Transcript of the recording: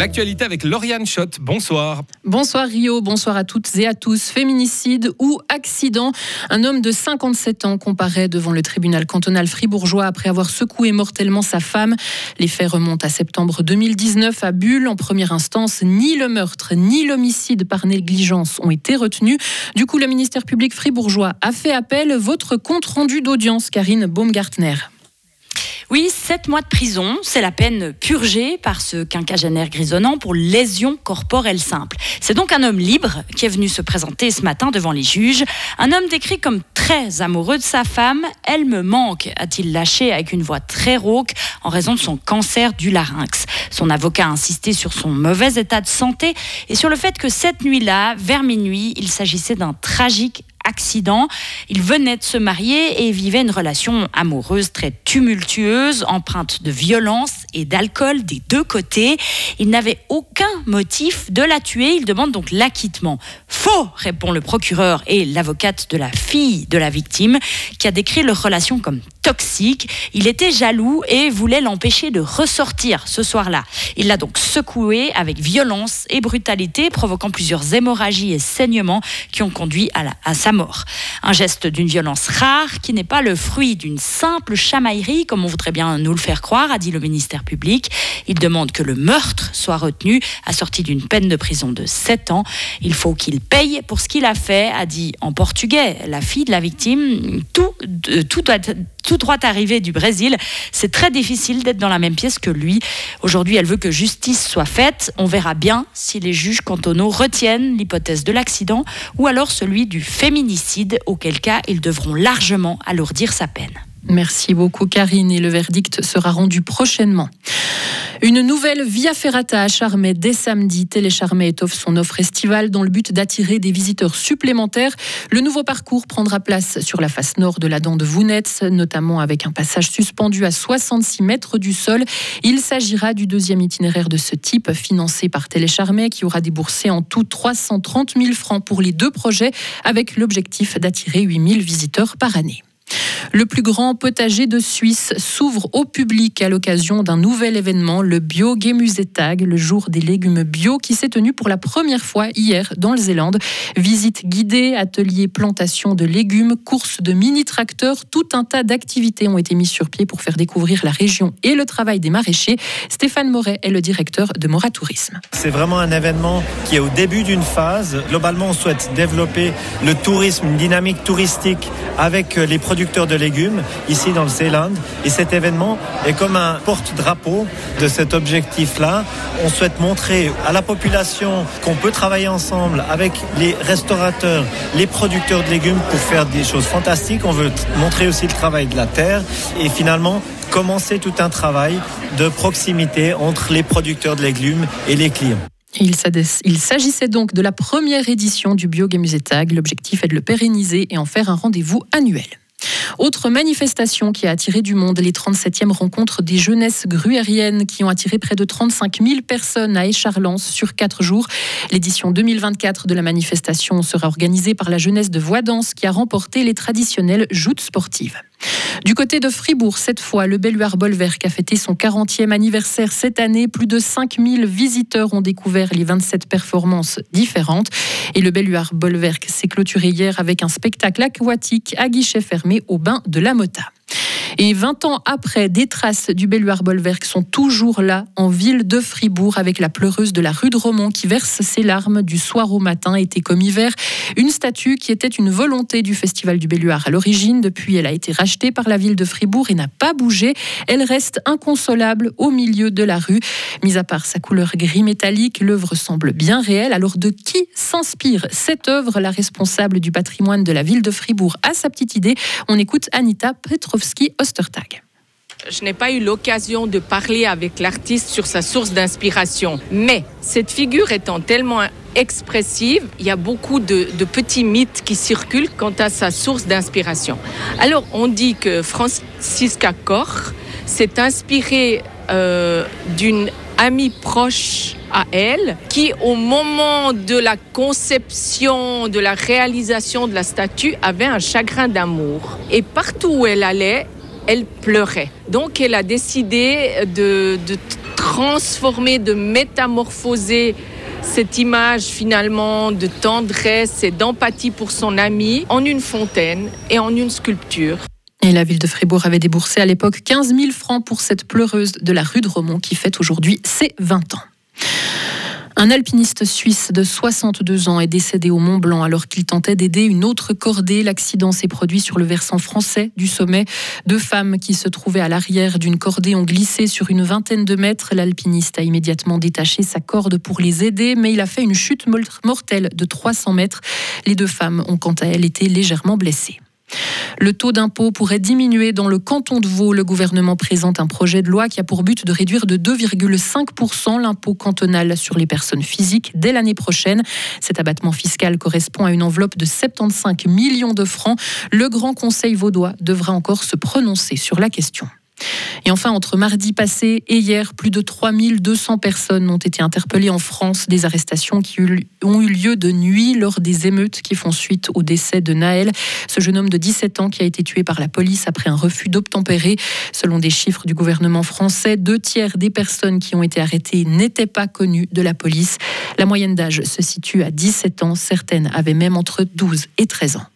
L'actualité avec Lauriane Schott. Bonsoir. Bonsoir Rio, bonsoir à toutes et à tous. Féminicide ou accident? Un homme de 57 ans comparaît devant le tribunal cantonal fribourgeois après avoir secoué mortellement sa femme. Les faits remontent à septembre 2019 à Bulle. En première instance, ni le meurtre ni l'homicide par négligence ont été retenus. Du coup, le ministère public fribourgeois a fait appel. Votre compte rendu d'audience, Karine Baumgartner. Oui, sept mois de prison, c'est la peine purgée par ce quinquagénaire grisonnant pour lésion corporelle simple. C'est donc un homme libre qui est venu se présenter ce matin devant les juges. Un homme décrit comme très amoureux de sa femme. Elle me manque, a-t-il lâché avec une voix très rauque en raison de son cancer du larynx. Son avocat a insisté sur son mauvais état de santé et sur le fait que cette nuit-là, vers minuit, il s'agissait d'un tragique accident. Il venait de se marier et vivait une relation amoureuse très tumultueuse, empreinte de violence et d'alcool des deux côtés. Il n'avait aucun motif de la tuer. Il demande donc l'acquittement. Faux, répond le procureur et l'avocate de la fille de la victime, qui a décrit leur relation comme toxique. Il était jaloux et voulait l'empêcher de ressortir ce soir-là. Il l'a donc secoué avec violence et brutalité, provoquant plusieurs hémorragies et saignements qui ont conduit à, sa mort. Un geste d'une violence rare qui n'est pas le fruit d'une simple chamaillerie, comme on voudrait bien nous le faire croire, a dit le ministère public. Il demande que le meurtre soit retenu, assorti d'une peine de prison de 7 ans. Il faut qu'il paye pour ce qu'il a fait, a dit en portugais la fille de la victime. Tout, tout doit tout droit arrivé du Brésil. C'est très difficile d'être dans la même pièce que lui. Aujourd'hui, elle veut que justice soit faite. On verra bien si les juges cantonaux retiennent l'hypothèse de l'accident ou alors celui du féminicide, auquel cas ils devront largement alourdir sa peine. Merci beaucoup Karine et le verdict sera rendu prochainement. Une nouvelle Via Ferrata à Charmey dès samedi. Télécharmey étoffe son offre estivale dans le but d'attirer des visiteurs supplémentaires. Le nouveau parcours prendra place sur la face nord de la dent de Vounetz, notamment avec un passage suspendu à 66 mètres du sol. Il s'agira du deuxième itinéraire de ce type, financé par Télécharmey, qui aura déboursé en tout 330 000 francs pour les deux projets, avec l'objectif d'attirer 8 000 visiteurs par année. Le plus grand potager de Suisse s'ouvre au public à l'occasion d'un nouvel événement, le Bio Tag, le jour des légumes bio, qui s'est tenu pour la première fois hier dans le Zélande. Visite guidée, atelier plantation de légumes, course de mini-tracteurs, tout un tas d'activités ont été mises sur pied pour faire découvrir la région et le travail des maraîchers. Stéphane Moret est le directeur de Mora Tourisme. C'est vraiment un événement qui est au début d'une phase. Globalement, on souhaite développer le tourisme, une dynamique touristique avec les producteurs de légumes ici dans le Ceyland. Et cet événement est comme un porte-drapeau de cet objectif-là. On souhaite montrer à la population qu'on peut travailler ensemble avec les restaurateurs, les producteurs de légumes pour faire des choses fantastiques. On veut montrer aussi le travail de la terre et finalement commencer tout un travail de proximité entre les producteurs de légumes et les clients. Il s'agissait donc de la première édition du Bio Tag. L'objectif est de le pérenniser et en faire un rendez-vous annuel. Autre manifestation qui a attiré du monde, les 37e rencontres des jeunesses gruériennes qui ont attiré près de 35 000 personnes à Écharlens sur quatre jours. L'édition 2024 de la manifestation sera organisée par la jeunesse de Voidance qui a remporté les traditionnelles joutes sportives. Du côté de Fribourg, cette fois, le Belluard Bolwerk a fêté son 40e anniversaire cette année. Plus de 5000 visiteurs ont découvert les 27 performances différentes. Et le Belluard Bolwerk s'est clôturé hier avec un spectacle aquatique à guichet fermé au bain de la Mota. Et 20 ans après, des traces du Belluard Bolwerk sont toujours là, en ville de Fribourg, avec la pleureuse de la rue de Romont qui verse ses larmes du soir au matin, été comme hiver. Une statue qui était une volonté du Festival du Belluard à l'origine. Depuis, elle a été rachetée par la ville de Fribourg et n'a pas bougé. Elle reste inconsolable au milieu de la rue. Mis à part sa couleur gris métallique, l'œuvre semble bien réelle. Alors de qui s'inspire cette œuvre? La responsable du patrimoine de la ville de Fribourg a sa petite idée. On écoute Anita Petrovski Je n'ai pas eu l'occasion de parler avec l'artiste sur sa source d'inspiration, mais cette figure étant tellement expressive, il y a beaucoup de, petits mythes qui circulent quant à sa source d'inspiration. Alors on dit que Francisca Koch s'est inspirée euh, d'une amie proche à elle, qui au moment de la conception, de la réalisation de la statue, avait un chagrin d'amour. Et partout où elle allait, elle pleurait. Donc elle a décidé de, transformer, de métamorphoser cette image finalement de tendresse et d'empathie pour son ami en une fontaine et en une sculpture. Et la ville de Fribourg avait déboursé à l'époque 15 000 francs pour cette pleureuse de la rue de Romont qui fête aujourd'hui ses 20 ans. Un alpiniste suisse de 62 ans est décédé au Mont Blanc alors qu'il tentait d'aider une autre cordée. L'accident s'est produit sur le versant français du sommet. Deux femmes qui se trouvaient à l'arrière d'une cordée ont glissé sur une vingtaine de mètres. L'alpiniste a immédiatement détaché sa corde pour les aider, mais il a fait une chute mortelle de 300 mètres. Les deux femmes ont quant à elles été légèrement blessées. Le taux d'impôt pourrait diminuer dans le canton de Vaud. Le gouvernement présente un projet de loi qui a pour but de réduire de 2,5% l'impôt cantonal sur les personnes physiques dès l'année prochaine. Cet abattement fiscal correspond à une enveloppe de 75 millions de francs. Le Grand Conseil vaudois devra encore se prononcer sur la question. Et enfin, entre mardi passé et hier, plus de 3200 personnes ont été interpellées en France. Des arrestations qui ont eu lieu de nuit lors des émeutes qui font suite au décès de Naël, ce jeune homme de 17 ans qui a été tué par la police après un refus d'obtempérer. Selon des chiffres du gouvernement français, deux tiers des personnes qui ont été arrêtées n'étaient pas connues de la police. La moyenne d'âge se situe à 17 ans. Certaines avaient même entre 12 et 13 ans.